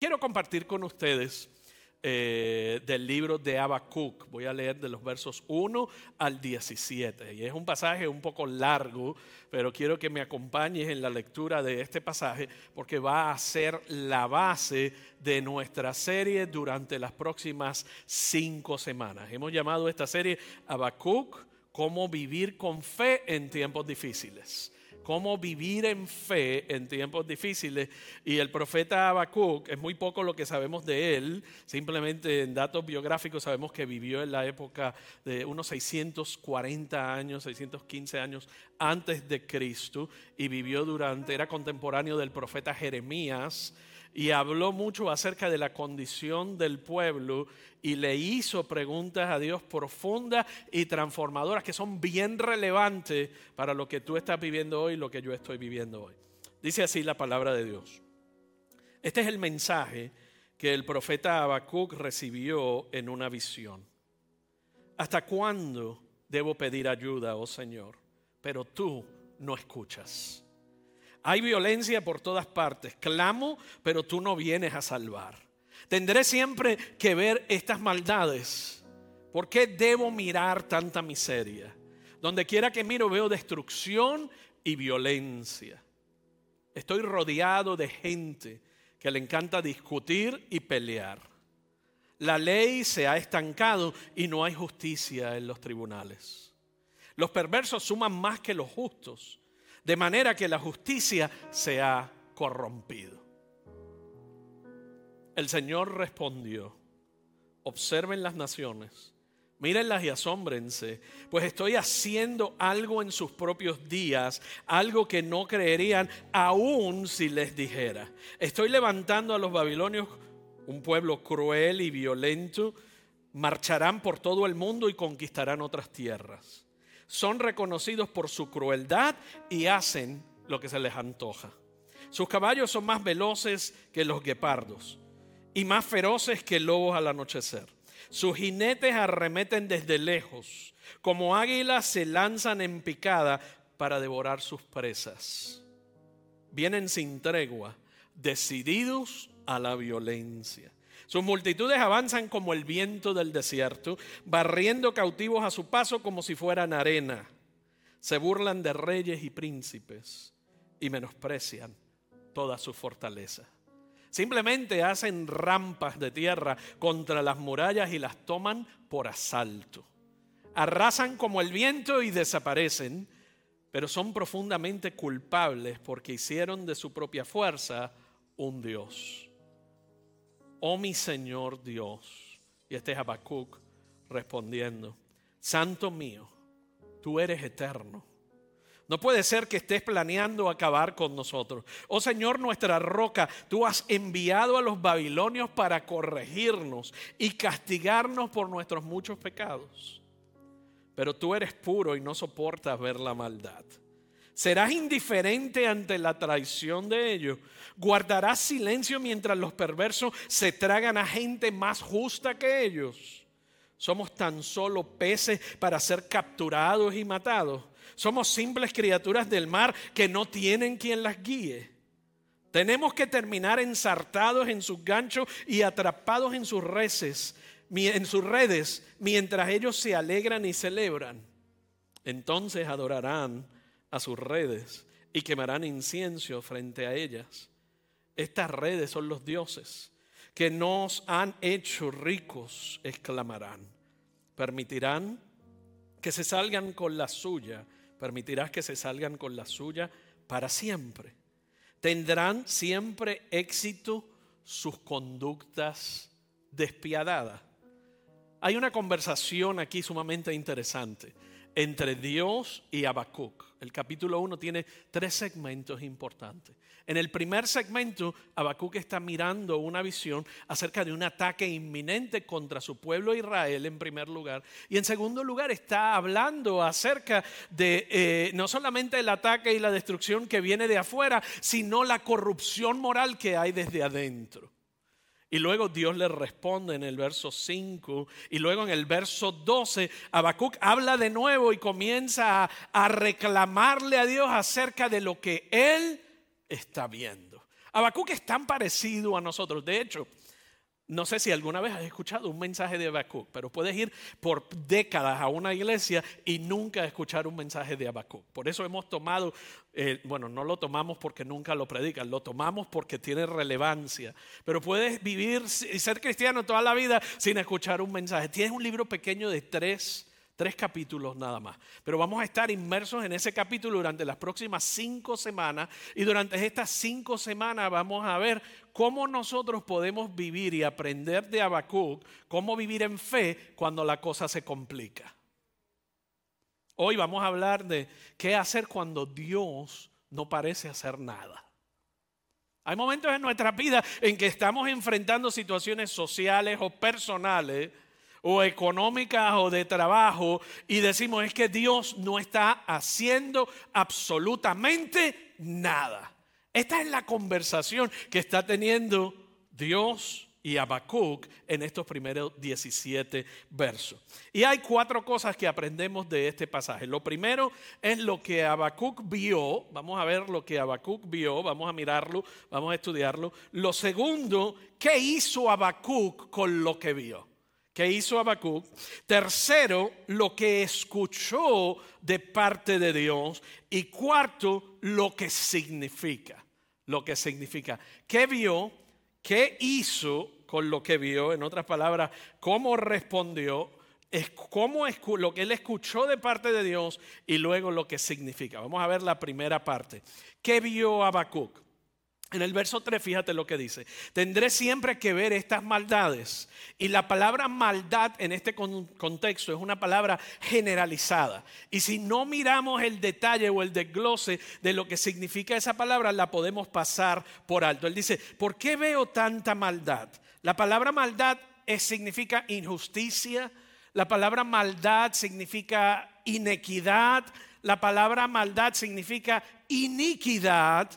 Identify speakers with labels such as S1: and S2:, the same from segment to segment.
S1: Quiero compartir con ustedes eh, del libro de Habacuc. Voy a leer de los versos 1 al 17. Y es un pasaje un poco largo, pero quiero que me acompañes en la lectura de este pasaje porque va a ser la base de nuestra serie durante las próximas cinco semanas. Hemos llamado esta serie Habacuc, cómo vivir con fe en tiempos difíciles cómo vivir en fe en tiempos difíciles. Y el profeta Habacuc, es muy poco lo que sabemos de él, simplemente en datos biográficos sabemos que vivió en la época de unos 640 años, 615 años antes de Cristo, y vivió durante, era contemporáneo del profeta Jeremías y habló mucho acerca de la condición del pueblo y le hizo preguntas a Dios profundas y transformadoras que son bien relevantes para lo que tú estás viviendo hoy y lo que yo estoy viviendo hoy. Dice así la palabra de Dios. Este es el mensaje que el profeta Habacuc recibió en una visión. ¿Hasta cuándo debo pedir ayuda, oh Señor? Pero tú no escuchas. Hay violencia por todas partes. Clamo, pero tú no vienes a salvar. Tendré siempre que ver estas maldades. ¿Por qué debo mirar tanta miseria? Donde quiera que miro veo destrucción y violencia. Estoy rodeado de gente que le encanta discutir y pelear. La ley se ha estancado y no hay justicia en los tribunales. Los perversos suman más que los justos de manera que la justicia se ha corrompido. El Señor respondió, observen las naciones, mírenlas y asómbrense, pues estoy haciendo algo en sus propios días, algo que no creerían aún si les dijera. Estoy levantando a los babilonios, un pueblo cruel y violento, marcharán por todo el mundo y conquistarán otras tierras son reconocidos por su crueldad y hacen lo que se les antoja. Sus caballos son más veloces que los guepardos y más feroces que lobos al anochecer. Sus jinetes arremeten desde lejos, como águilas se lanzan en picada para devorar sus presas. Vienen sin tregua, decididos a la violencia. Sus multitudes avanzan como el viento del desierto, barriendo cautivos a su paso como si fueran arena. Se burlan de reyes y príncipes y menosprecian toda su fortaleza. Simplemente hacen rampas de tierra contra las murallas y las toman por asalto. Arrasan como el viento y desaparecen, pero son profundamente culpables porque hicieron de su propia fuerza un Dios oh mi Señor Dios. Y este es Habacuc respondiendo, Santo mío, tú eres eterno. No puede ser que estés planeando acabar con nosotros. Oh Señor, nuestra roca, tú has enviado a los babilonios para corregirnos y castigarnos por nuestros muchos pecados. Pero tú eres puro y no soportas ver la maldad. ¿Serás indiferente ante la traición de ellos? ¿Guardarás silencio mientras los perversos se tragan a gente más justa que ellos? Somos tan solo peces para ser capturados y matados. Somos simples criaturas del mar que no tienen quien las guíe. Tenemos que terminar ensartados en sus ganchos y atrapados en sus redes, en sus redes, mientras ellos se alegran y celebran. Entonces adorarán a sus redes y quemarán incienso frente a ellas. Estas redes son los dioses que nos han hecho ricos, exclamarán. Permitirán que se salgan con la suya, permitirás que se salgan con la suya para siempre. Tendrán siempre éxito sus conductas despiadadas. Hay una conversación aquí sumamente interesante entre Dios y Habacuc. El capítulo 1 tiene tres segmentos importantes. En el primer segmento, Habacuc está mirando una visión acerca de un ataque inminente contra su pueblo Israel en primer lugar. Y en segundo lugar está hablando acerca de eh, no solamente el ataque y la destrucción que viene de afuera, sino la corrupción moral que hay desde adentro. Y luego Dios le responde en el verso 5 y luego en el verso 12 Habacuc habla de nuevo y comienza a, reclamarle a Dios acerca de lo que él está viendo. Habacuc es tan parecido a nosotros. De hecho, no sé si alguna vez has escuchado un mensaje de Habacuc, pero puedes ir por décadas a una iglesia y nunca escuchar un mensaje de Habacuc. Por eso hemos tomado, eh, bueno, no lo tomamos porque nunca lo predican, lo tomamos porque tiene relevancia. Pero puedes vivir y ser cristiano toda la vida sin escuchar un mensaje. Tienes un libro pequeño de tres Tres capítulos nada más. Pero vamos a estar inmersos en ese capítulo durante las próximas cinco semanas. Y durante estas cinco semanas vamos a ver cómo nosotros podemos vivir y aprender de Habacuc, cómo vivir en fe cuando la cosa se complica. Hoy vamos a hablar de qué hacer cuando Dios no parece hacer nada. Hay momentos en nuestra vida en que estamos enfrentando situaciones sociales o personales o económicas o de trabajo y decimos es que Dios no está haciendo absolutamente nada. Esta es la conversación que está teniendo Dios y Habacuc en estos primeros 17 versos. Y hay cuatro cosas que aprendemos de este pasaje. Lo primero es lo que Habacuc vio, vamos a ver lo que Habacuc vio, vamos a mirarlo, vamos a estudiarlo. Lo segundo, ¿qué hizo Habacuc con lo que vio? Que hizo Habacuc. Tercero, lo que escuchó de parte de Dios. Y cuarto, lo que significa. Lo que significa. ¿Qué vio? ¿Qué hizo con lo que vio? En otras palabras, ¿cómo respondió? Es cómo lo que él escuchó de parte de Dios y luego lo que significa. Vamos a ver la primera parte. ¿Qué vio Habacuc? En el verso 3, fíjate lo que dice. Tendré siempre que ver estas maldades. Y la palabra maldad en este contexto es una palabra generalizada. Y si no miramos el detalle o el desglose de lo que significa esa palabra, la podemos pasar por alto. Él dice, ¿por qué veo tanta maldad? La palabra maldad significa injusticia. La palabra maldad significa inequidad. La palabra maldad significa iniquidad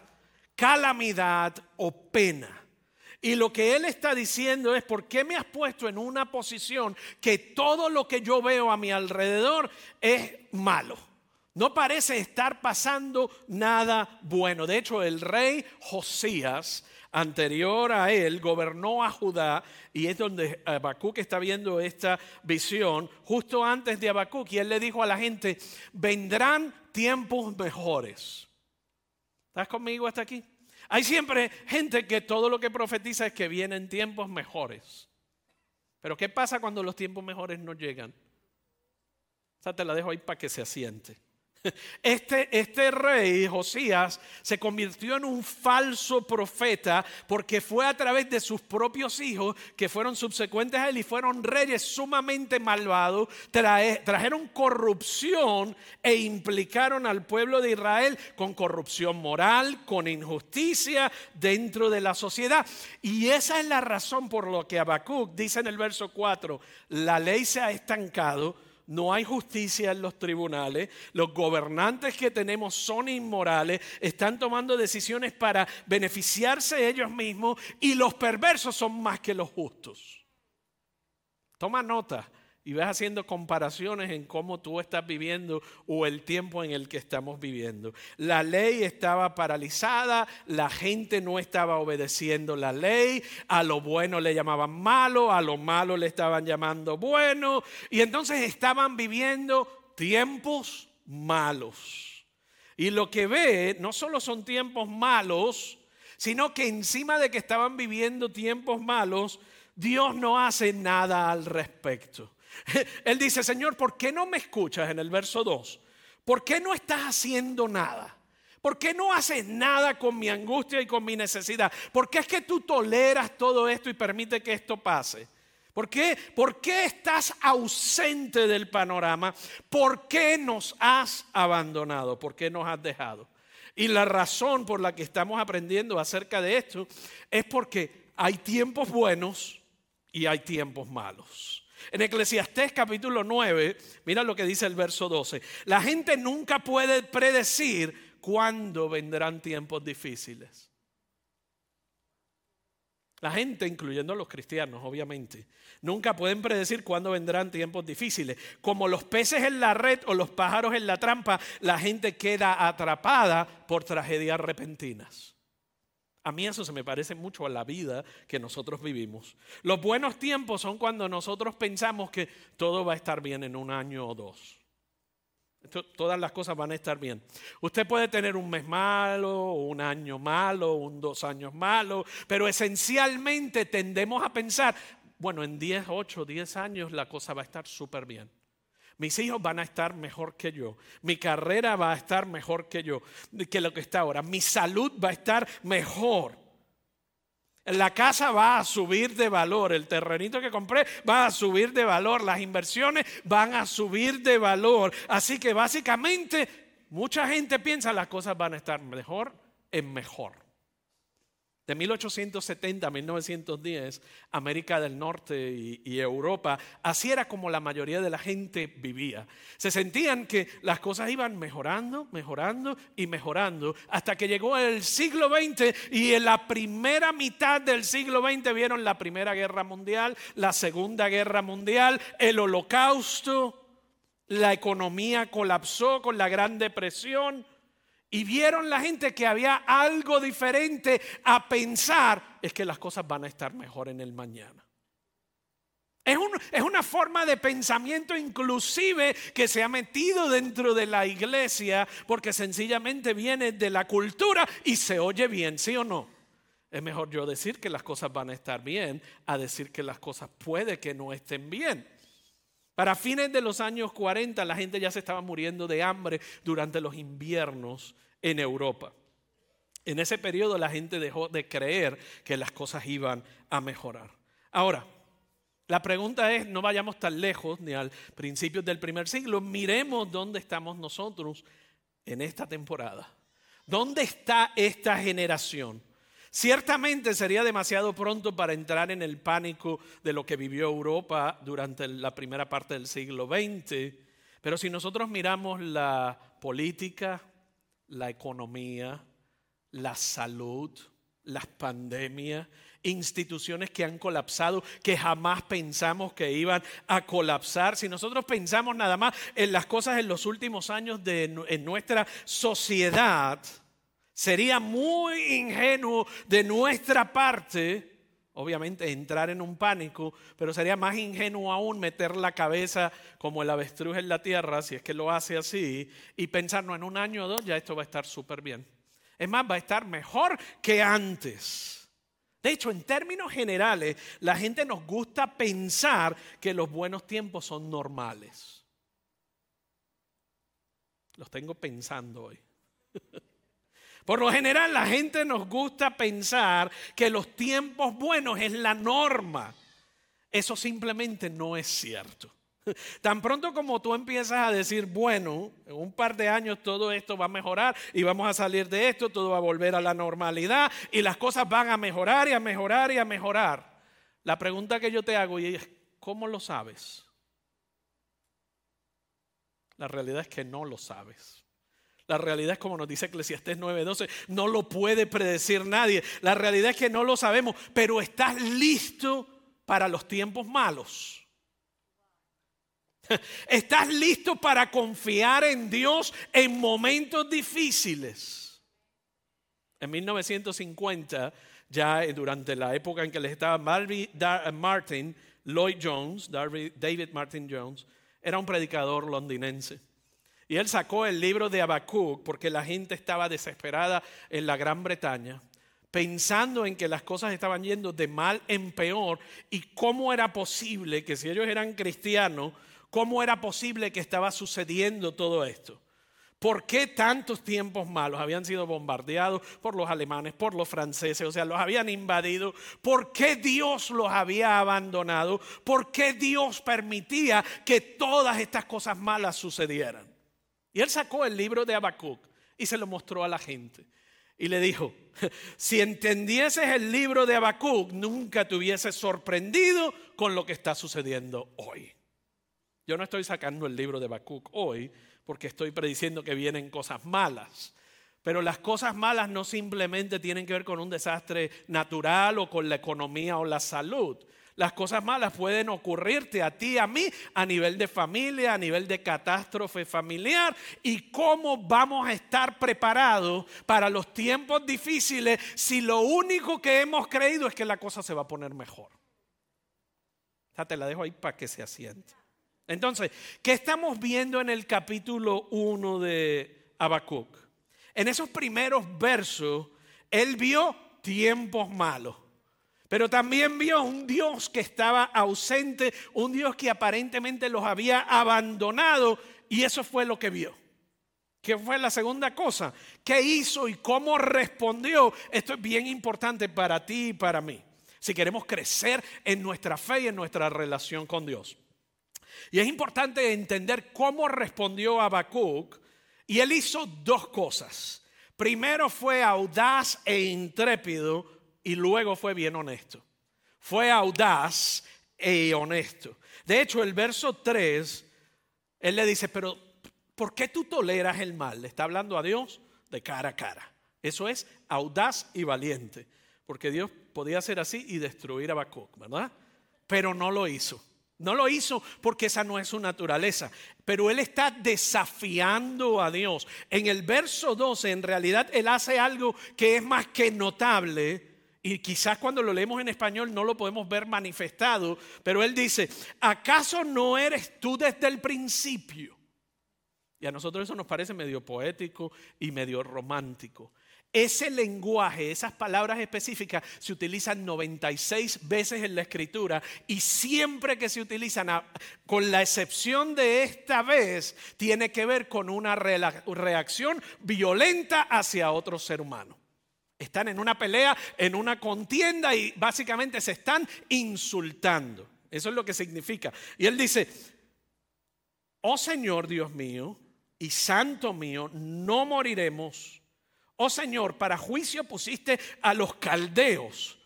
S1: calamidad o pena. Y lo que él está diciendo es, ¿por qué me has puesto en una posición que todo lo que yo veo a mi alrededor es malo? No parece estar pasando nada bueno. De hecho, el rey Josías, anterior a él, gobernó a Judá y es donde Habacuc está viendo esta visión, justo antes de Habacuc, y él le dijo a la gente, vendrán tiempos mejores. ¿Estás conmigo hasta aquí? Hay siempre gente que todo lo que profetiza es que vienen tiempos mejores. Pero ¿qué pasa cuando los tiempos mejores no llegan? O sea, te la dejo ahí para que se asiente. Este, este, rey, Josías, se convirtió en un falso profeta porque fue a través de sus propios hijos que fueron subsecuentes a él y fueron reyes sumamente malvados, trajeron corrupción e implicaron al pueblo de Israel con corrupción moral, con injusticia dentro de la sociedad. Y esa es la razón por lo que Habacuc dice en el verso 4, la ley se ha estancado no hay justicia en los tribunales, los gobernantes que tenemos son inmorales, están tomando decisiones para beneficiarse ellos mismos y los perversos son más que los justos. Toma nota y ves haciendo comparaciones en cómo tú estás viviendo o el tiempo en el que estamos viviendo. La ley estaba paralizada, la gente no estaba obedeciendo la ley, a lo bueno le llamaban malo, a lo malo le estaban llamando bueno, y entonces estaban viviendo tiempos malos. Y lo que ve no solo son tiempos malos, sino que encima de que estaban viviendo tiempos malos, Dios no hace nada al respecto. Él dice, Señor, ¿por qué no me escuchas en el verso 2? ¿Por qué no estás haciendo nada? ¿Por qué no haces nada con mi angustia y con mi necesidad? ¿Por qué es que tú toleras todo esto y permite que esto pase? ¿Por qué? ¿Por qué estás ausente del panorama? ¿Por qué nos has abandonado? ¿Por qué nos has dejado? Y la razón por la que estamos aprendiendo acerca de esto es porque hay tiempos buenos y hay tiempos malos. En Eclesiastés capítulo 9, mira lo que dice el verso 12. La gente nunca puede predecir cuándo vendrán tiempos difíciles. La gente, incluyendo a los cristianos, obviamente, nunca pueden predecir cuándo vendrán tiempos difíciles. Como los peces en la red o los pájaros en la trampa, la gente queda atrapada por tragedias repentinas. A mí eso se me parece mucho a la vida que nosotros vivimos. Los buenos tiempos son cuando nosotros pensamos que todo va a estar bien en un año o dos. todas las cosas van a estar bien. Usted puede tener un mes malo, un año malo, un dos años malo, pero esencialmente tendemos a pensar, bueno, en 10, 8, 10 años la cosa va a estar súper bien. Mis hijos van a estar mejor que yo. Mi carrera va a estar mejor que yo, que lo que está ahora. Mi salud va a estar mejor. La casa va a subir de valor, el terrenito que compré va a subir de valor, las inversiones van a subir de valor. Así que básicamente mucha gente piensa las cosas van a estar mejor en mejor. De 1870 a 1910, América del Norte y, Europa, así era como la mayoría de la gente vivía. Se sentían que las cosas iban mejorando, mejorando y mejorando, hasta que llegó el siglo XX y en la primera mitad del siglo XX vieron la Primera Guerra Mundial, la Segunda Guerra Mundial, el Holocausto, la economía colapsó con la Gran Depresión y vieron la gente que había algo diferente a pensar, es que las cosas van a estar mejor en el mañana. Es, es, una forma de pensamiento inclusive que se ha metido dentro de la iglesia porque sencillamente viene de la cultura y se oye bien, ¿sí o no? Es mejor yo decir que las cosas van a estar bien a decir que las cosas puede que no estén bien. Para fines de los años 40 la gente ya se estaba muriendo de hambre durante los inviernos en Europa. En ese periodo la gente dejó de creer que las cosas iban a mejorar. Ahora, la pregunta es, no vayamos tan lejos ni al principio del primer siglo, miremos dónde estamos nosotros en esta temporada. ¿Dónde está esta generación? Ciertamente sería demasiado pronto para entrar en el pánico de lo que vivió Europa durante la primera parte del siglo XX, pero si nosotros miramos la política, la economía, la salud, las pandemias, instituciones que han colapsado, que jamás pensamos que iban a colapsar. Si nosotros pensamos nada más en las cosas en los últimos años de en nuestra sociedad, Sería muy ingenuo de nuestra parte, obviamente, entrar en un pánico, pero sería más ingenuo aún meter la cabeza como el avestruz en la tierra, si es que lo hace así, y pensar, no, en un año o dos ya esto va a estar súper bien. Es más, va a estar mejor que antes. De hecho, en términos generales, la gente nos gusta pensar que los buenos tiempos son normales. Los tengo pensando hoy. Por lo general la gente nos gusta pensar que los tiempos buenos es la norma. Eso simplemente no es cierto. Tan pronto como tú empiezas a decir, bueno, en un par de años todo esto va a mejorar y vamos a salir de esto, todo va a volver a la normalidad y las cosas van a mejorar y a mejorar y a mejorar. La pregunta que yo te hago es, ¿cómo lo sabes? La realidad es que no lo sabes. La realidad es como nos dice Eclesiastés 9:12, no lo puede predecir nadie. La realidad es que no lo sabemos, pero estás listo para los tiempos malos. Estás listo para confiar en Dios en momentos difíciles. En 1950, ya durante la época en que les estaba Martin Lloyd Jones, David Martin Jones, era un predicador londinense. Y él sacó el libro de Habacuc porque la gente estaba desesperada en la Gran Bretaña, pensando en que las cosas estaban yendo de mal en peor y cómo era posible que si ellos eran cristianos, cómo era posible que estaba sucediendo todo esto. ¿Por qué tantos tiempos malos habían sido bombardeados por los alemanes, por los franceses? O sea, los habían invadido. ¿Por qué Dios los había abandonado? ¿Por qué Dios permitía que todas estas cosas malas sucedieran? Y él sacó el libro de Habacuc y se lo mostró a la gente. Y le dijo, si entendieses el libro de Habacuc, nunca te hubieses sorprendido con lo que está sucediendo hoy. Yo no estoy sacando el libro de Habacuc hoy porque estoy prediciendo que vienen cosas malas. Pero las cosas malas no simplemente tienen que ver con un desastre natural o con la economía o la salud. Las cosas malas pueden ocurrirte a ti, a mí, a nivel de familia, a nivel de catástrofe familiar. ¿Y cómo vamos a estar preparados para los tiempos difíciles si lo único que hemos creído es que la cosa se va a poner mejor? Ya te la dejo ahí para que se asiente. Entonces, ¿qué estamos viendo en el capítulo 1 de Habacuc? En esos primeros versos, él vio tiempos malos. Pero también vio un Dios que estaba ausente, un Dios que aparentemente los había abandonado y eso fue lo que vio. ¿Qué fue la segunda cosa? ¿Qué hizo y cómo respondió? Esto es bien importante para ti y para mí. Si queremos crecer en nuestra fe y en nuestra relación con Dios. Y es importante entender cómo respondió Habacuc. Y él hizo dos cosas. Primero fue audaz e intrépido y luego fue bien honesto. Fue audaz e honesto. De hecho, el verso 3, él le dice, pero ¿por qué tú toleras el mal? Le está hablando a Dios de cara a cara. Eso es audaz y valiente. Porque Dios podía ser así y destruir a Habacuc, ¿verdad? Pero no lo hizo. No lo hizo porque esa no es su naturaleza. Pero él está desafiando a Dios. En el verso 12, en realidad, él hace algo que es más que notable y quizás cuando lo leemos en español no lo podemos ver manifestado, pero él dice, ¿acaso no eres tú desde el principio? Y a nosotros eso nos parece medio poético y medio romántico. Ese lenguaje, esas palabras específicas se utilizan 96 veces en la escritura y siempre que se utilizan, con la excepción de esta vez, tiene que ver con una reacción violenta hacia otro ser humano. Están en una pelea, en una contienda y básicamente se están insultando. Eso es lo que significa. Y él dice, oh Señor Dios mío y Santo mío, no moriremos. Oh Señor, para juicio pusiste a los caldeos.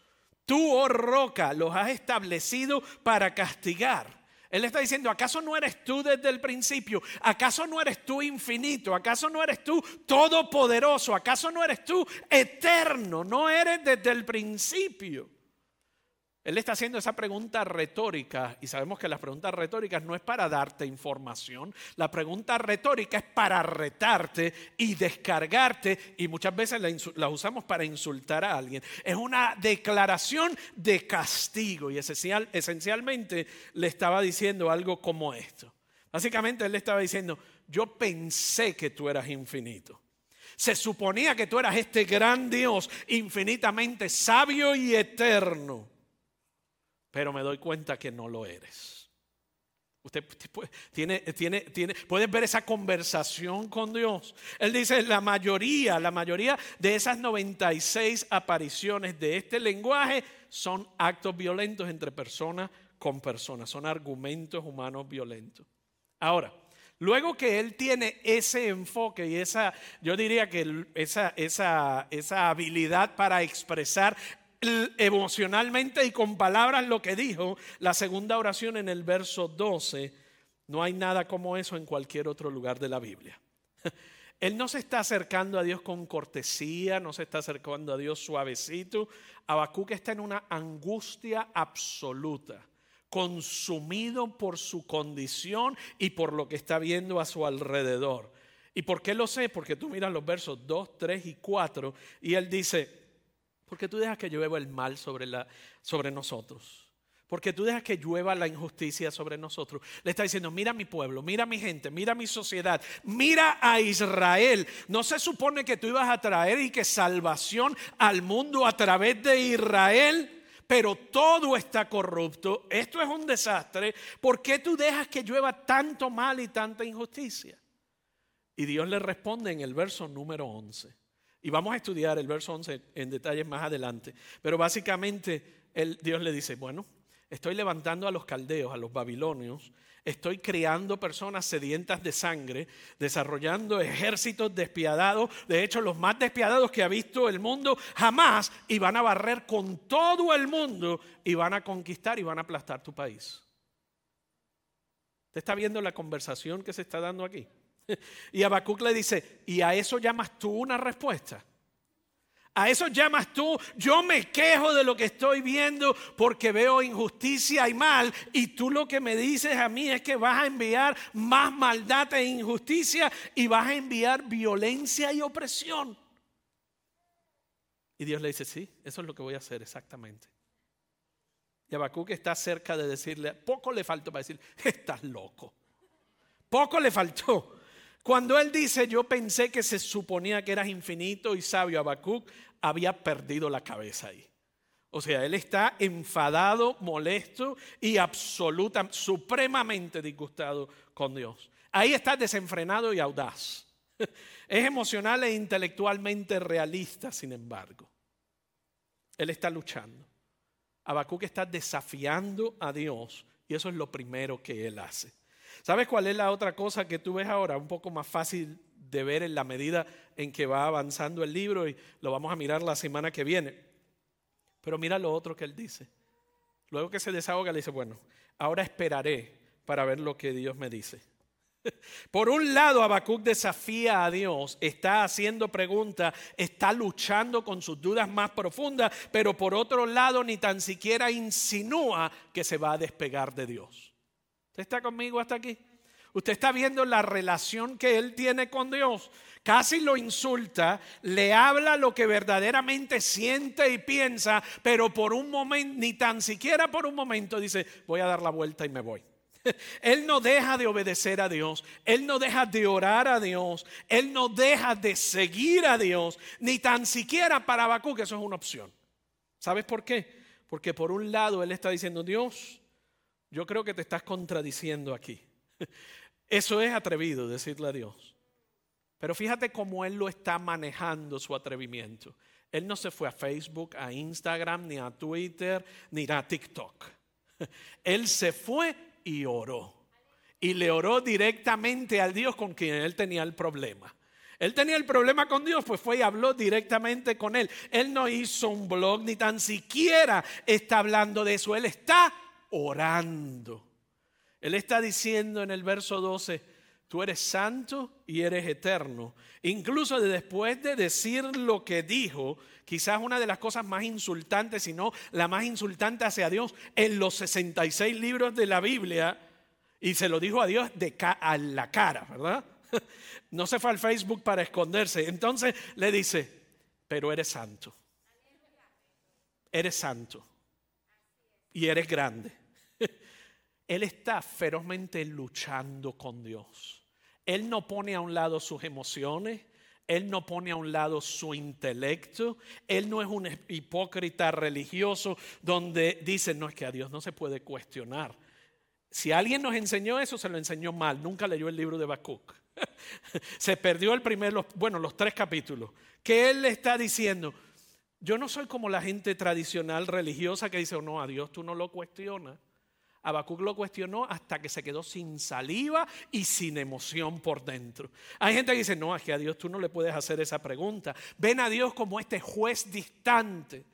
S1: Tú, oh roca, los has establecido para castigar. Él está diciendo, ¿acaso no eres tú desde el principio? ¿Acaso no eres tú infinito? ¿Acaso no eres tú todopoderoso? ¿Acaso no eres tú eterno? ¿No eres desde el principio? Él está haciendo esa pregunta retórica y sabemos que las preguntas retóricas no es para darte información, la pregunta retórica es para retarte y descargarte y muchas veces la, usamos para insultar a alguien. Es una declaración de castigo y esencial, esencialmente le estaba diciendo algo como esto. Básicamente él le estaba diciendo, yo pensé que tú eras infinito. Se suponía que tú eras este gran Dios infinitamente sabio y eterno pero me doy cuenta que no lo eres. Usted tiene, tiene, tiene, puede ver esa conversación con Dios. Él dice, la mayoría, la mayoría de esas 96 apariciones de este lenguaje son actos violentos entre personas con personas, son argumentos humanos violentos. Ahora, luego que él tiene ese enfoque y esa, yo diría que esa, esa, esa habilidad para expresar emocionalmente y con palabras lo que dijo, la segunda oración en el verso 12, no hay nada como eso en cualquier otro lugar de la Biblia. Él no se está acercando a Dios con cortesía, no se está acercando a Dios suavecito. Habacuc está en una angustia absoluta, consumido por su condición y por lo que está viendo a su alrededor. ¿Y por qué lo sé? Porque tú miras los versos 2, 3 y 4 y él dice, porque tú dejas que llueva el mal sobre, la, sobre nosotros. Porque tú dejas que llueva la injusticia sobre nosotros. Le está diciendo, mira mi pueblo, mira mi gente, mira mi sociedad, mira a Israel. No se supone que tú ibas a traer y que salvación al mundo a través de Israel, pero todo está corrupto. Esto es un desastre. ¿Por qué tú dejas que llueva tanto mal y tanta injusticia? Y Dios le responde en el verso número 11. Y vamos a estudiar el verso 11 en detalles más adelante. Pero básicamente Dios le dice, bueno, estoy levantando a los caldeos, a los babilonios, estoy creando personas sedientas de sangre, desarrollando ejércitos despiadados, de hecho los más despiadados que ha visto el mundo jamás, y van a barrer con todo el mundo y van a conquistar y van a aplastar tu país. ¿Usted está viendo la conversación que se está dando aquí? Y Habacuc le dice, ¿y a eso llamas tú una respuesta? A eso llamas tú, yo me quejo de lo que estoy viendo porque veo injusticia y mal. Y tú lo que me dices a mí es que vas a enviar más maldad e injusticia y vas a enviar violencia y opresión. Y Dios le dice, sí, eso es lo que voy a hacer exactamente. Y Habacuc está cerca de decirle, poco le faltó para decir, estás loco. Poco le faltó. Cuando él dice, yo pensé que se suponía que eras infinito y sabio, Habacuc había perdido la cabeza ahí. O sea, él está enfadado, molesto y absoluta, supremamente disgustado con Dios. Ahí está desenfrenado y audaz. Es emocional e intelectualmente realista, sin embargo. Él está luchando. Habacuc está desafiando a Dios y eso es lo primero que él hace. ¿Sabes cuál es la otra cosa que tú ves ahora? Un poco más fácil de ver en la medida en que va avanzando el libro y lo vamos a mirar la semana que viene. Pero mira lo otro que él dice. Luego que se desahoga, le dice, bueno, ahora esperaré para ver lo que Dios me dice. Por un lado, Habacuc desafía a Dios, está haciendo preguntas, está luchando con sus dudas más profundas, pero por otro lado, ni tan siquiera insinúa que se va a despegar de Dios. ¿Usted está conmigo hasta aquí? Usted está viendo la relación que él tiene con Dios. Casi lo insulta, le habla lo que verdaderamente siente y piensa, pero por un momento, ni tan siquiera por un momento dice, voy a dar la vuelta y me voy. Él no deja de obedecer a Dios, Él no deja de orar a Dios, Él no deja de seguir a Dios, ni tan siquiera para que eso es una opción. ¿Sabes por qué? Porque por un lado Él está diciendo, Dios, yo creo que te estás contradiciendo aquí. Eso es atrevido decirle a Dios. Pero fíjate cómo Él lo está manejando su atrevimiento. Él no se fue a Facebook, a Instagram, ni a Twitter, ni a TikTok. Él se fue y oró. Y le oró directamente al Dios con quien él tenía el problema. Él tenía el problema con Dios, pues fue y habló directamente con él. Él no hizo un blog, ni tan siquiera está hablando de eso. Él está orando. Él está diciendo en el verso 12, tú eres santo y eres eterno. Incluso después de decir lo que dijo, quizás una de las cosas más insultantes, si no la más insultante hacia Dios en los 66 libros de la Biblia, y se lo dijo a Dios de a la cara, ¿verdad? No se fue al Facebook para esconderse. Entonces le dice, pero eres santo. Eres santo. Y eres grande. Él está ferozmente luchando con Dios. Él no pone a un lado sus emociones, él no pone a un lado su intelecto. Él no es un hipócrita religioso donde dice, no es que a Dios no se puede cuestionar. Si alguien nos enseñó eso, se lo enseñó mal. Nunca leyó el libro de Habacuc. se perdió el primer, bueno, los tres capítulos. Que él le está diciendo, yo no soy como la gente tradicional religiosa que dice, oh, no, a Dios tú no lo cuestionas. Habacuc lo cuestionó hasta que se quedó sin saliva y sin emoción por dentro. Hay gente que dice, no, es que a Dios tú no le puedes hacer esa pregunta. Ven a Dios como este juez distante,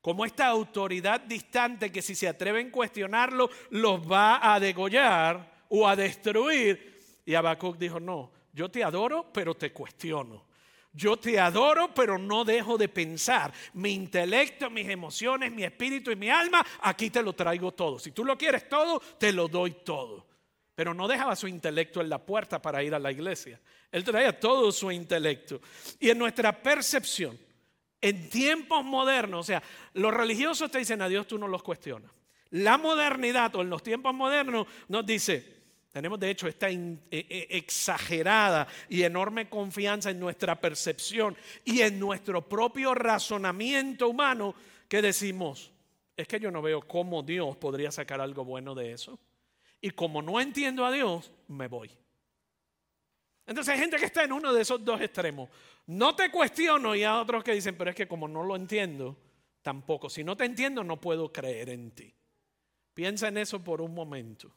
S1: como esta autoridad distante que si se atreven a cuestionarlo, los va a degollar o a destruir. Y Habacuc dijo, no, yo te adoro, pero te cuestiono. Yo te adoro, pero no dejo de pensar. Mi intelecto, mis emociones, mi espíritu y mi alma, aquí te lo traigo todo. Si tú lo quieres todo, te lo doy todo. Pero no dejaba su intelecto en la puerta para ir a la iglesia. Él traía todo su intelecto. Y en nuestra percepción, en tiempos modernos, o sea, los religiosos te dicen a Dios, tú no los cuestionas. La modernidad o en los tiempos modernos nos dice, tenemos de hecho esta e, e, exagerada y enorme confianza en nuestra percepción y en nuestro propio razonamiento humano que decimos, es que yo no veo cómo Dios podría sacar algo bueno de eso. Y como no entiendo a Dios, me voy. Entonces hay gente que está en uno de esos dos extremos. No te cuestiono y a otros que dicen, pero es que como no lo entiendo, tampoco. Si no te entiendo, no puedo creer en ti. Piensa en eso por un momento.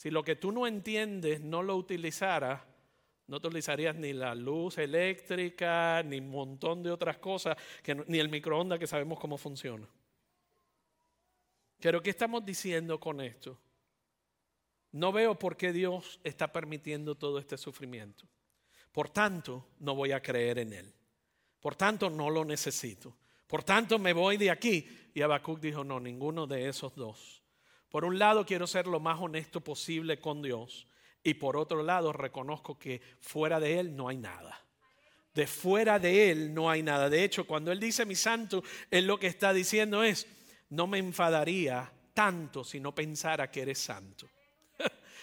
S1: Si lo que tú no entiendes no lo utilizaras, no utilizarías ni la luz eléctrica, ni un montón de otras cosas, ni el microondas que sabemos cómo funciona. Pero ¿qué estamos diciendo con esto? No veo por qué Dios está permitiendo todo este sufrimiento. Por tanto, no voy a creer en Él. Por tanto, no lo necesito. Por tanto, me voy de aquí. Y Habacuc dijo, no, ninguno de esos dos. Por un lado, quiero ser lo más honesto posible con Dios. Y por otro lado, reconozco que fuera de Él no hay nada. De fuera de Él no hay nada. De hecho, cuando Él dice mi santo, Él lo que está diciendo es, no me enfadaría tanto si no pensara que eres santo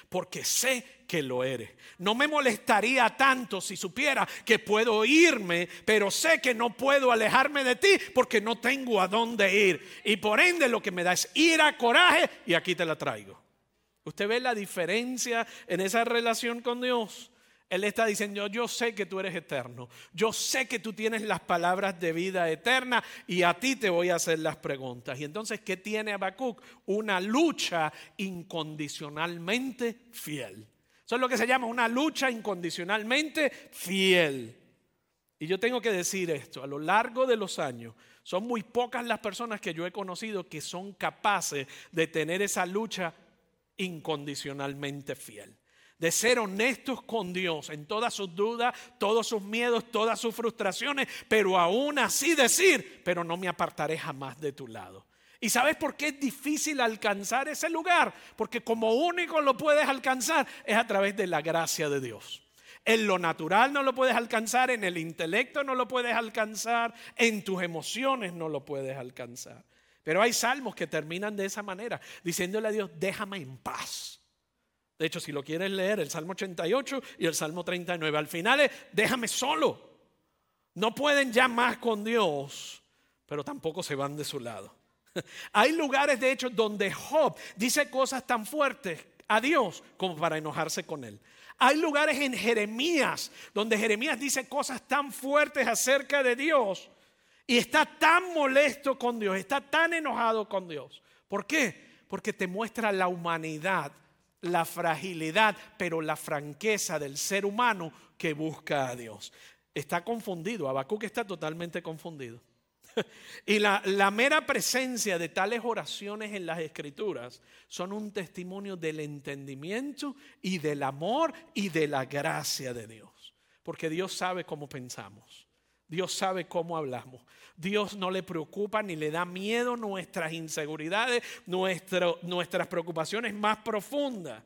S1: porque sé que lo eres. No me molestaría tanto si supiera que puedo irme, pero sé que no puedo alejarme de ti porque no tengo a dónde ir. Y por ende lo que me da es ira, coraje y aquí te la traigo. ¿Usted ve la diferencia en esa relación con Dios? Él está diciendo, yo sé que tú eres eterno, yo sé que tú tienes las palabras de vida eterna y a ti te voy a hacer las preguntas. Y entonces, ¿qué tiene Habacuc? Una lucha incondicionalmente fiel. Eso es lo que se llama una lucha incondicionalmente fiel. Y yo tengo que decir esto, a lo largo de los años, son muy pocas las personas que yo he conocido que son capaces de tener esa lucha incondicionalmente fiel de ser honestos con Dios en todas sus dudas, todos sus miedos, todas sus frustraciones, pero aún así decir, pero no me apartaré jamás de tu lado. ¿Y sabes por qué es difícil alcanzar ese lugar? Porque como único lo puedes alcanzar es a través de la gracia de Dios. En lo natural no lo puedes alcanzar, en el intelecto no lo puedes alcanzar, en tus emociones no lo puedes alcanzar. Pero hay salmos que terminan de esa manera, diciéndole a Dios, déjame en paz. De hecho, si lo quieres leer, el Salmo 88 y el Salmo 39, al final es, déjame solo. No pueden ya más con Dios, pero tampoco se van de su lado. Hay lugares, de hecho, donde Job dice cosas tan fuertes a Dios como para enojarse con él. Hay lugares en Jeremías donde Jeremías dice cosas tan fuertes acerca de Dios y está tan molesto con Dios, está tan enojado con Dios. ¿Por qué? Porque te muestra la humanidad la fragilidad, pero la franqueza del ser humano que busca a Dios. Está confundido, Habacuc está totalmente confundido. y la, la, mera presencia de tales oraciones en las escrituras son un testimonio del entendimiento y del amor y de la gracia de Dios. Porque Dios sabe cómo pensamos. Dios sabe cómo hablamos. Dios no le preocupa ni le da miedo nuestras inseguridades, nuestras preocupaciones más profundas.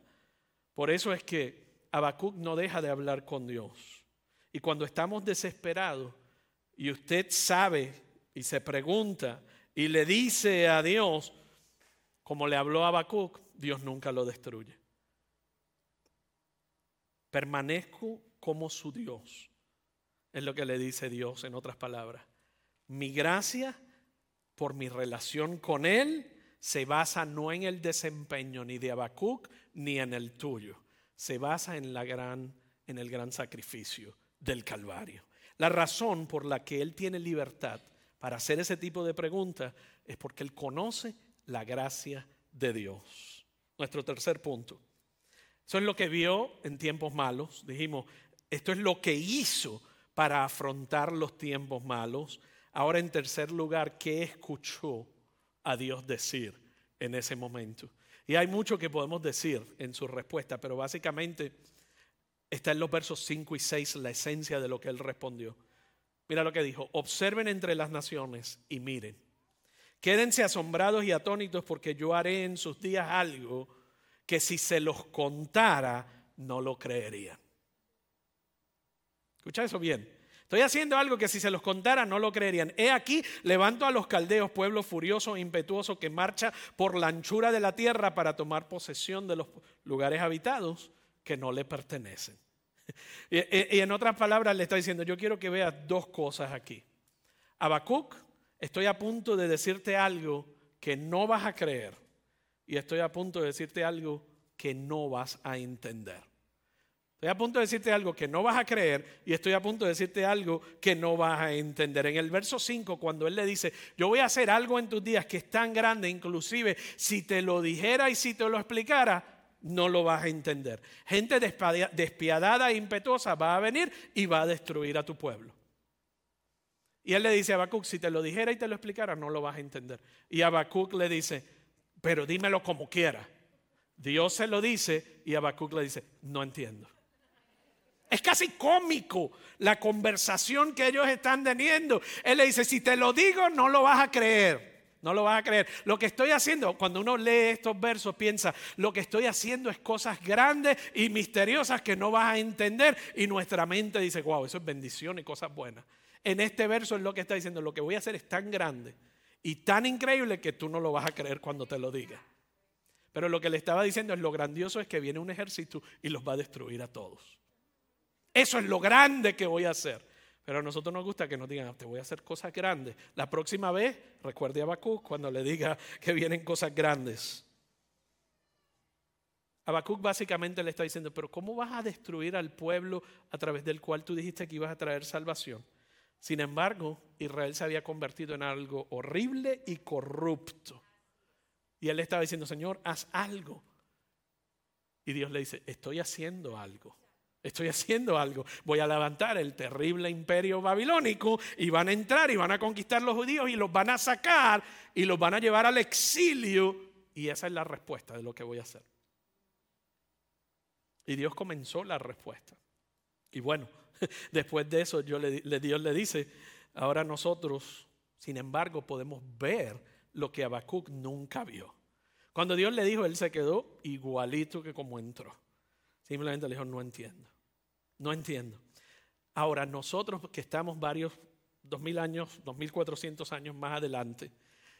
S1: Por eso es que Habacuc no deja de hablar con Dios. Y cuando estamos desesperados y usted sabe y se pregunta y le dice a Dios, como le habló Habacuc, Dios nunca lo destruye. Permanezco como su Dios. Es lo que le dice Dios en otras palabras. Mi gracia por mi relación con Él se basa no en el desempeño ni de Habacuc ni en el tuyo. Se basa en, la gran, en el gran sacrificio del Calvario. La razón por la que Él tiene libertad para hacer ese tipo de preguntas es porque Él conoce la gracia de Dios. Nuestro tercer punto. Eso es lo que vio en tiempos malos. Dijimos, esto es lo que hizo para afrontar los tiempos malos. Ahora en tercer lugar, ¿qué escuchó a Dios decir en ese momento? Y hay mucho que podemos decir en su respuesta, pero básicamente está en los versos 5 y 6 la esencia de lo que él respondió. Mira lo que dijo, observen entre las naciones y miren. Quédense asombrados y atónitos porque yo haré en sus días algo que si se los contara no lo creerían. Escucha eso bien. Estoy haciendo algo que si se los contara no lo creerían. He aquí, levanto a los caldeos, pueblo furioso e impetuoso que marcha por la anchura de la tierra para tomar posesión de los lugares habitados que no le pertenecen. Y, en otras palabras le está diciendo, yo quiero que veas dos cosas aquí. Habacuc, estoy a punto de decirte algo que no vas a creer. Y estoy a punto de decirte algo que no vas a entender. Estoy a punto de decirte algo que no vas a creer y estoy a punto de decirte algo que no vas a entender. En el verso 5, cuando él le dice, yo voy a hacer algo en tus días que es tan grande, inclusive si te lo dijera y si te lo explicara, no lo vas a entender. Gente despiadada e impetuosa va a venir y va a destruir a tu pueblo. Y él le dice a Habacuc, si te lo dijera y te lo explicara, no lo vas a entender. Y Habacuc le dice, pero dímelo como quiera. Dios se lo dice y Habacuc le dice, no entiendo. Es casi cómico la conversación que ellos están teniendo. Él le dice, si te lo digo, no lo vas a creer. No lo vas a creer. Lo que estoy haciendo, cuando uno lee estos versos, piensa, lo que estoy haciendo es cosas grandes y misteriosas que no vas a entender. Y nuestra mente dice, wow, eso es bendición y cosas buenas. En este verso es lo que está diciendo, lo que voy a hacer es tan grande y tan increíble que tú no lo vas a creer cuando te lo diga. Pero lo que le estaba diciendo es lo grandioso es que viene un ejército y los va a destruir a todos. Eso es lo grande que voy a hacer. Pero a nosotros nos gusta que nos digan, te voy a hacer cosas grandes. La próxima vez, recuerde a Habacuc cuando le diga que vienen cosas grandes. Habacuc básicamente le está diciendo, pero ¿cómo vas a destruir al pueblo a través del cual tú dijiste que ibas a traer salvación? Sin embargo, Israel se había convertido en algo horrible y corrupto. Y él le estaba diciendo, Señor, haz algo. Y Dios le dice, estoy haciendo algo. Estoy haciendo algo. Voy a levantar el terrible imperio babilónico y van a entrar y van a conquistar los judíos y los van a sacar y los van a llevar al exilio. Y esa es la respuesta de lo que voy a hacer. Y Dios comenzó la respuesta. Y bueno, después de eso Dios le dice, ahora nosotros, sin embargo, podemos ver lo que Habacuc nunca vio. Cuando Dios le dijo, él se quedó igualito que como entró. Simplemente le dijo, no entiendo. No entiendo. Ahora, nosotros que estamos varios, dos mil años, dos mil cuatrocientos años más adelante,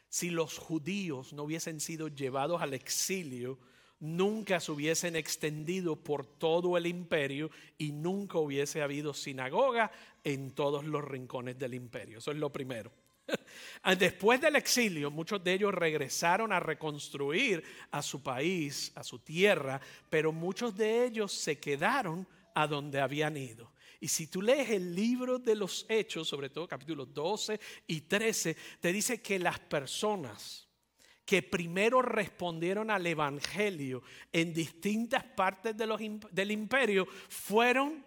S1: si los judíos no hubiesen sido llevados al exilio, nunca se hubiesen extendido por todo el imperio y nunca hubiese habido sinagoga en todos los rincones del imperio. Eso es lo primero. Después del exilio, muchos de ellos regresaron a reconstruir a su país, a su tierra, pero muchos de ellos se quedaron a donde habían ido. Y si tú lees el libro de los Hechos, sobre todo capítulos 12 y 13, te dice que las personas que primero respondieron al Evangelio en distintas partes de los, del imperio fueron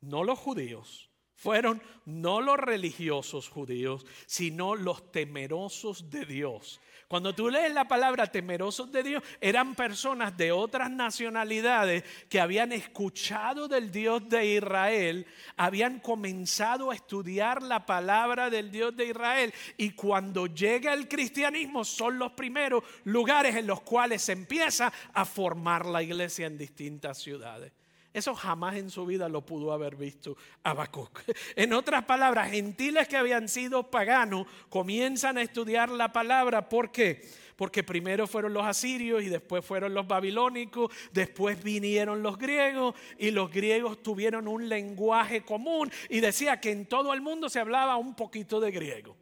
S1: no los judíos, fueron no los religiosos judíos, sino los temerosos de Dios. Cuando tú lees la palabra temerosos de Dios, eran personas de otras nacionalidades que habían escuchado del Dios de Israel, habían comenzado a estudiar la palabra del Dios de Israel y cuando llega el cristianismo son los primeros lugares en los cuales se empieza a formar la iglesia en distintas ciudades. Eso jamás en su vida lo pudo haber visto Habacuc. En otras palabras, gentiles que habían sido paganos comienzan a estudiar la palabra. ¿Por qué? Porque primero fueron los asirios y después fueron los babilónicos, después vinieron los griegos y los griegos tuvieron un lenguaje común y decía que en todo el mundo se hablaba un poquito de griego.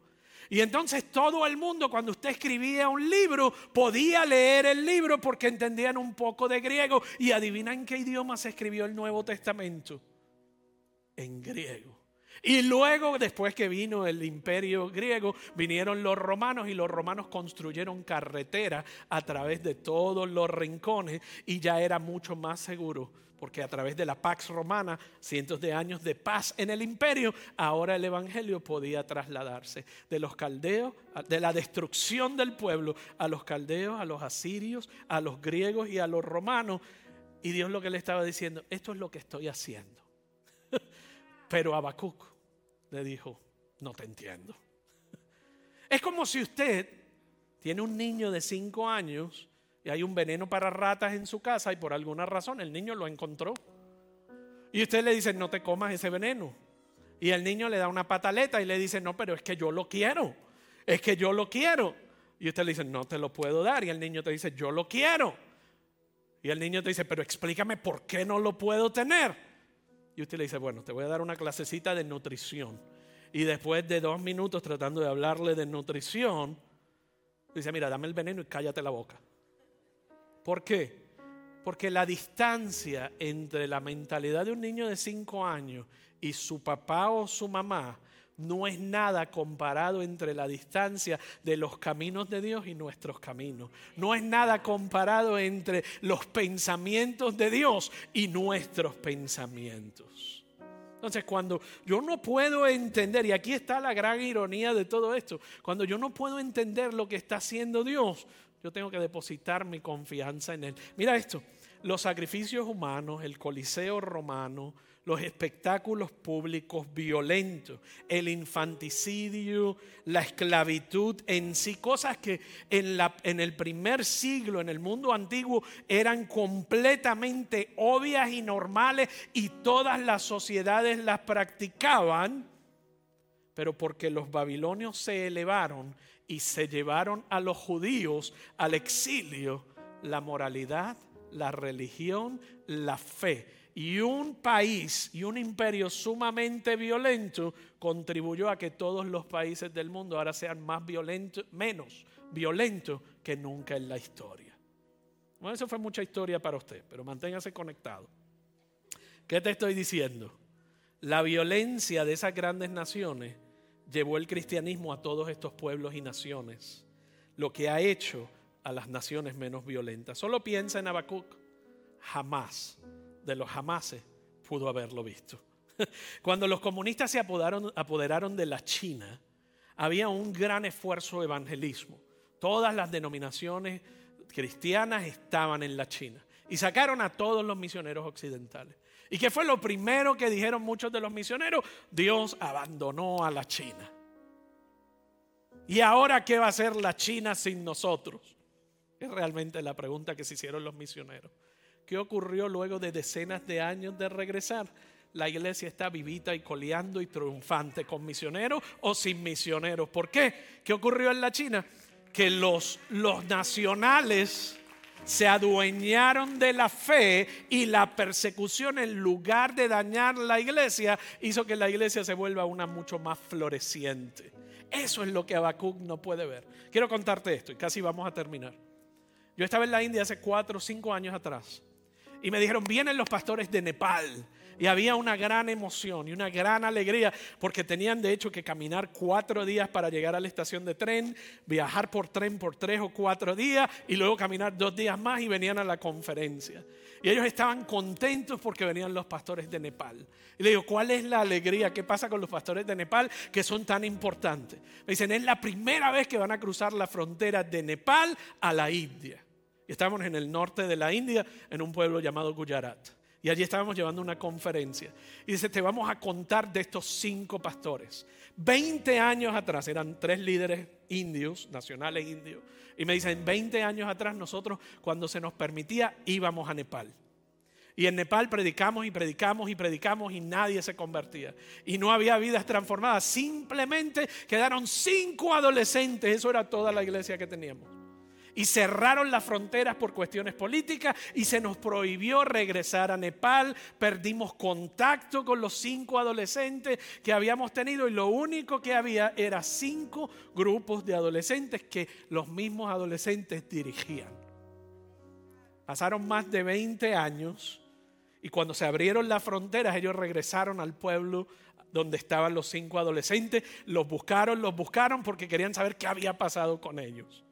S1: Y entonces todo el mundo cuando usted escribía un libro podía leer el libro porque entendían un poco de griego. Y adivina en qué idioma se escribió el Nuevo Testamento. En griego. Y luego, después que vino el imperio griego, vinieron los romanos y los romanos construyeron carreteras a través de todos los rincones y ya era mucho más seguro porque a través de la Pax Romana, cientos de años de paz en el imperio, ahora el Evangelio podía trasladarse de los caldeos, de la destrucción del pueblo, a los caldeos, a los asirios, a los griegos y a los romanos. Y Dios lo que le estaba diciendo, esto es lo que estoy haciendo. Pero Habacuc le dijo, no te entiendo. Es como si usted tiene un niño de cinco años y hay un veneno para ratas en su casa y por alguna razón el niño lo encontró. Y usted le dice, no te comas ese veneno. Y el niño le da una pataleta y le dice, no, pero es que yo lo quiero. Es que yo lo quiero. Y usted le dice, no te lo puedo dar. Y el niño te dice, yo lo quiero. Y el niño te dice, pero explícame por qué no lo puedo tener. Y usted le dice, bueno, te voy a dar una clasecita de nutrición. Y después de dos minutos tratando de hablarle de nutrición, dice, mira, dame el veneno y cállate la boca. ¿Por qué? Porque la distancia entre la mentalidad de un niño de 5 años y su papá o su mamá no es nada comparado entre la distancia de los caminos de Dios y nuestros caminos. No es nada comparado entre los pensamientos de Dios y nuestros pensamientos. Entonces, cuando yo no puedo entender, y aquí está la gran ironía de todo esto, cuando yo no puedo entender lo que está haciendo Dios, yo tengo que depositar mi confianza en Él. Mira esto, los sacrificios humanos, el coliseo romano, los espectáculos públicos violentos, el infanticidio, la esclavitud en sí, cosas que en, la, en, el primer siglo, en el mundo antiguo, eran completamente obvias y normales y todas las sociedades las practicaban, pero porque los babilonios se elevaron y se llevaron a los judíos al exilio, la moralidad, la religión, la fe y un país y un imperio sumamente violento contribuyó a que todos los países del mundo ahora sean más violentos, menos violentos que nunca en la historia. Bueno, eso fue mucha historia para usted, pero manténgase conectado. ¿Qué te estoy diciendo? La violencia de esas grandes naciones llevó el cristianismo a todos estos pueblos y naciones, lo que ha hecho a las naciones menos violentas. Solo piensa en Habacuc, jamás de los jamases pudo haberlo visto. Cuando los comunistas se apoderaron de la China, había un gran esfuerzo de evangelismo. Todas las denominaciones cristianas estaban en la China y sacaron a todos los misioneros occidentales. ¿Y qué fue lo primero que dijeron muchos de los misioneros? Dios abandonó a la China. ¿Y ahora qué va a hacer la China sin nosotros? Es realmente la pregunta que se hicieron los misioneros. ¿Qué ocurrió luego de decenas de años de regresar? La iglesia está vivita y coleando y triunfante con misioneros o sin misioneros. ¿Por qué? ¿Qué ocurrió en la China? Que los, los nacionales se adueñaron de la fe y la persecución en lugar de dañar la iglesia hizo que la iglesia se vuelva una mucho más floreciente. Eso es lo que Habacuc no puede ver. Quiero contarte esto y casi vamos a terminar. Yo estaba en la India hace cuatro o cinco años atrás y me dijeron, vienen los pastores de Nepal. Y había una gran emoción y una gran alegría porque tenían de hecho que caminar cuatro días para llegar a la estación de tren, viajar por tren por tres o cuatro días y luego caminar dos días más y venían a la conferencia. Y ellos estaban contentos porque venían los pastores de Nepal. Y le digo, ¿cuál es la alegría? ¿Qué pasa con los pastores de Nepal que son tan importantes? Me dicen, es la primera vez que van a cruzar la frontera de Nepal a la India. Y estábamos en el norte de la India, en un pueblo llamado Gujarat. Y allí estábamos llevando una conferencia. Y dice, te vamos a contar de estos cinco pastores. Veinte años atrás, eran tres líderes indios, nacionales indios. Y me dicen, 20 años atrás nosotros, cuando se nos permitía, íbamos a Nepal. Y en Nepal predicamos y predicamos y predicamos y nadie se convertía. Y no había vidas transformadas. Simplemente quedaron cinco adolescentes. Eso era toda la iglesia que teníamos y cerraron las fronteras por cuestiones políticas y se nos prohibió regresar a Nepal. Perdimos contacto con los cinco adolescentes que habíamos tenido y lo único que había era cinco grupos de adolescentes que los mismos adolescentes dirigían. Pasaron más de 20 años y cuando se abrieron las fronteras ellos regresaron al pueblo donde estaban los cinco adolescentes, los buscaron, los buscaron porque querían saber qué había pasado con ellos.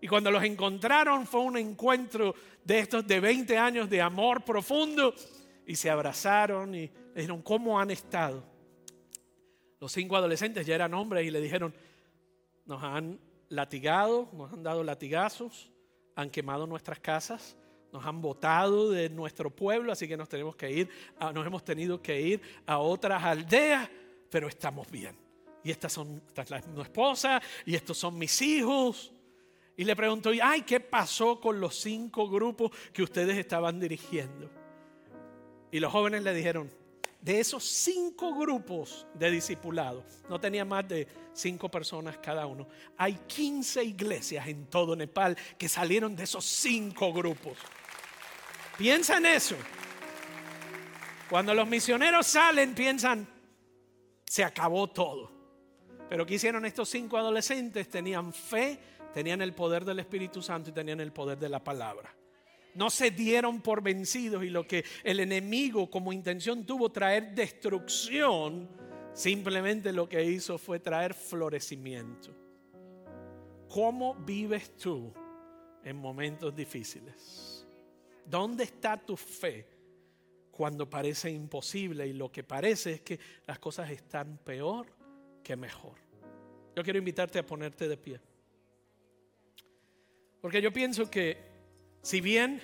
S1: Y cuando los encontraron fue un encuentro de estos de 20 años de amor profundo y se abrazaron y le dijeron, ¿cómo han estado? Los cinco adolescentes ya eran hombres y le dijeron, nos han latigado, nos han dado latigazos, han quemado nuestras casas, nos han botado de nuestro pueblo, así que nos tenemos que ir, nos hemos tenido que ir a otras aldeas, pero estamos bien. Y estas son, esta es mi esposa, y estos son mis hijos. Y le preguntó, ay, ¿qué pasó con los cinco grupos que ustedes estaban dirigiendo? Y los jóvenes le dijeron, de esos cinco grupos de discipulados, no tenía más de cinco personas cada uno, hay 15 iglesias en todo Nepal que salieron de esos cinco grupos. Piensa en eso. Cuando los misioneros salen, piensan, se acabó todo. Pero ¿qué hicieron estos cinco adolescentes? Tenían fe tenían el poder del Espíritu Santo y tenían el poder de la palabra. No se dieron por vencidos y lo que el enemigo como intención tuvo traer destrucción, simplemente lo que hizo fue traer florecimiento. ¿Cómo vives tú en momentos difíciles? ¿Dónde está tu fe cuando parece imposible y lo que parece es que las cosas están peor que mejor? Yo quiero invitarte a ponerte de pie. Porque yo pienso que si bien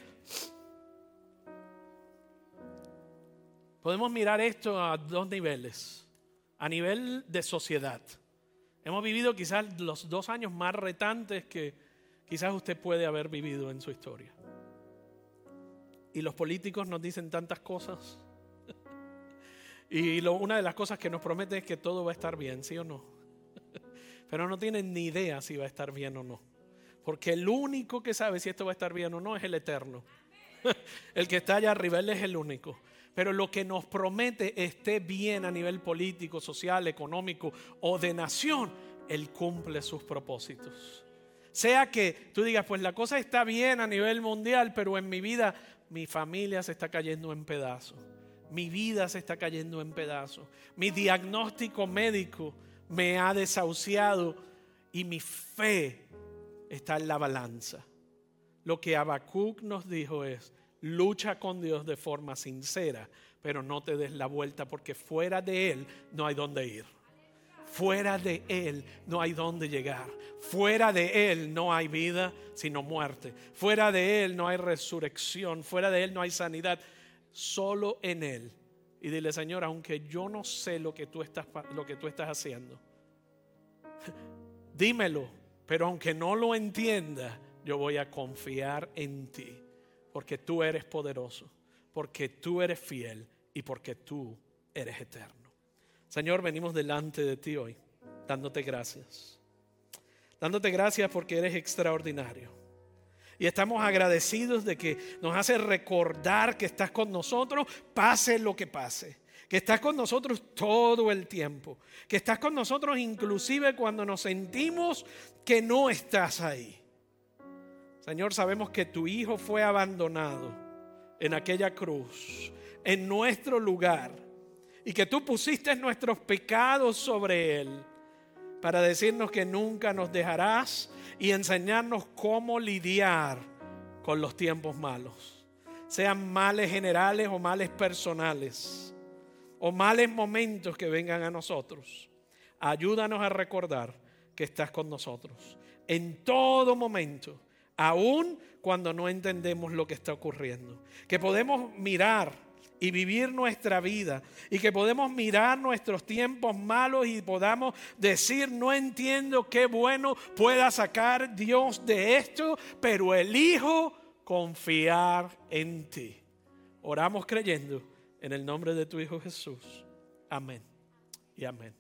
S1: podemos mirar esto a dos niveles. A nivel de sociedad. Hemos vivido quizás los dos años más retantes que quizás usted puede haber vivido en su historia. Y los políticos nos dicen tantas cosas. Y una de las cosas que nos prometen es que todo va a estar bien, ¿sí o no? Pero no tienen ni idea si va a estar bien o no. Porque el único que sabe si esto va a estar bien o no es el eterno. El que está allá arriba, él es el único. Pero lo que nos promete esté bien a nivel político, social, económico o de nación, él cumple sus propósitos. Sea que tú digas, pues la cosa está bien a nivel mundial, pero en mi vida mi familia se está cayendo en pedazos. Mi vida se está cayendo en pedazos. Mi diagnóstico médico me ha desahuciado y mi fe está en la balanza. Lo que Habacuc nos dijo es, lucha con Dios de forma sincera, pero no te des la vuelta porque fuera de Él no hay dónde ir. Fuera de Él no hay dónde llegar. Fuera de Él no hay vida, sino muerte. Fuera de Él no hay resurrección. Fuera de Él no hay sanidad. Solo en Él. Y dile, Señor, aunque yo no sé lo que tú estás, lo que tú estás haciendo, dímelo. Pero aunque no lo entienda, yo voy a confiar en ti. Porque tú eres poderoso. Porque tú eres fiel. Y porque tú eres eterno. Señor, venimos delante de ti hoy, dándote gracias. Dándote gracias porque eres extraordinario. Y estamos agradecidos de que nos hace recordar que estás con nosotros, pase lo que pase. Que estás con nosotros todo el tiempo. Que estás con nosotros inclusive cuando nos sentimos que no estás ahí. Señor, sabemos que tu Hijo fue abandonado en aquella cruz, en nuestro lugar y que tú pusiste nuestros pecados sobre Él para decirnos que nunca nos dejarás y enseñarnos cómo lidiar con los tiempos malos, sean males generales o males personales, o males momentos que vengan a nosotros. Ayúdanos a recordar que estás con nosotros en todo momento, aun cuando no entendemos lo que está ocurriendo. Que podemos mirar y vivir nuestra vida y que podemos mirar nuestros tiempos malos y podamos decir, no entiendo qué bueno pueda sacar Dios de esto, pero elijo confiar en ti. Oramos creyendo en el nombre de tu Hijo Jesús. Amén y amén.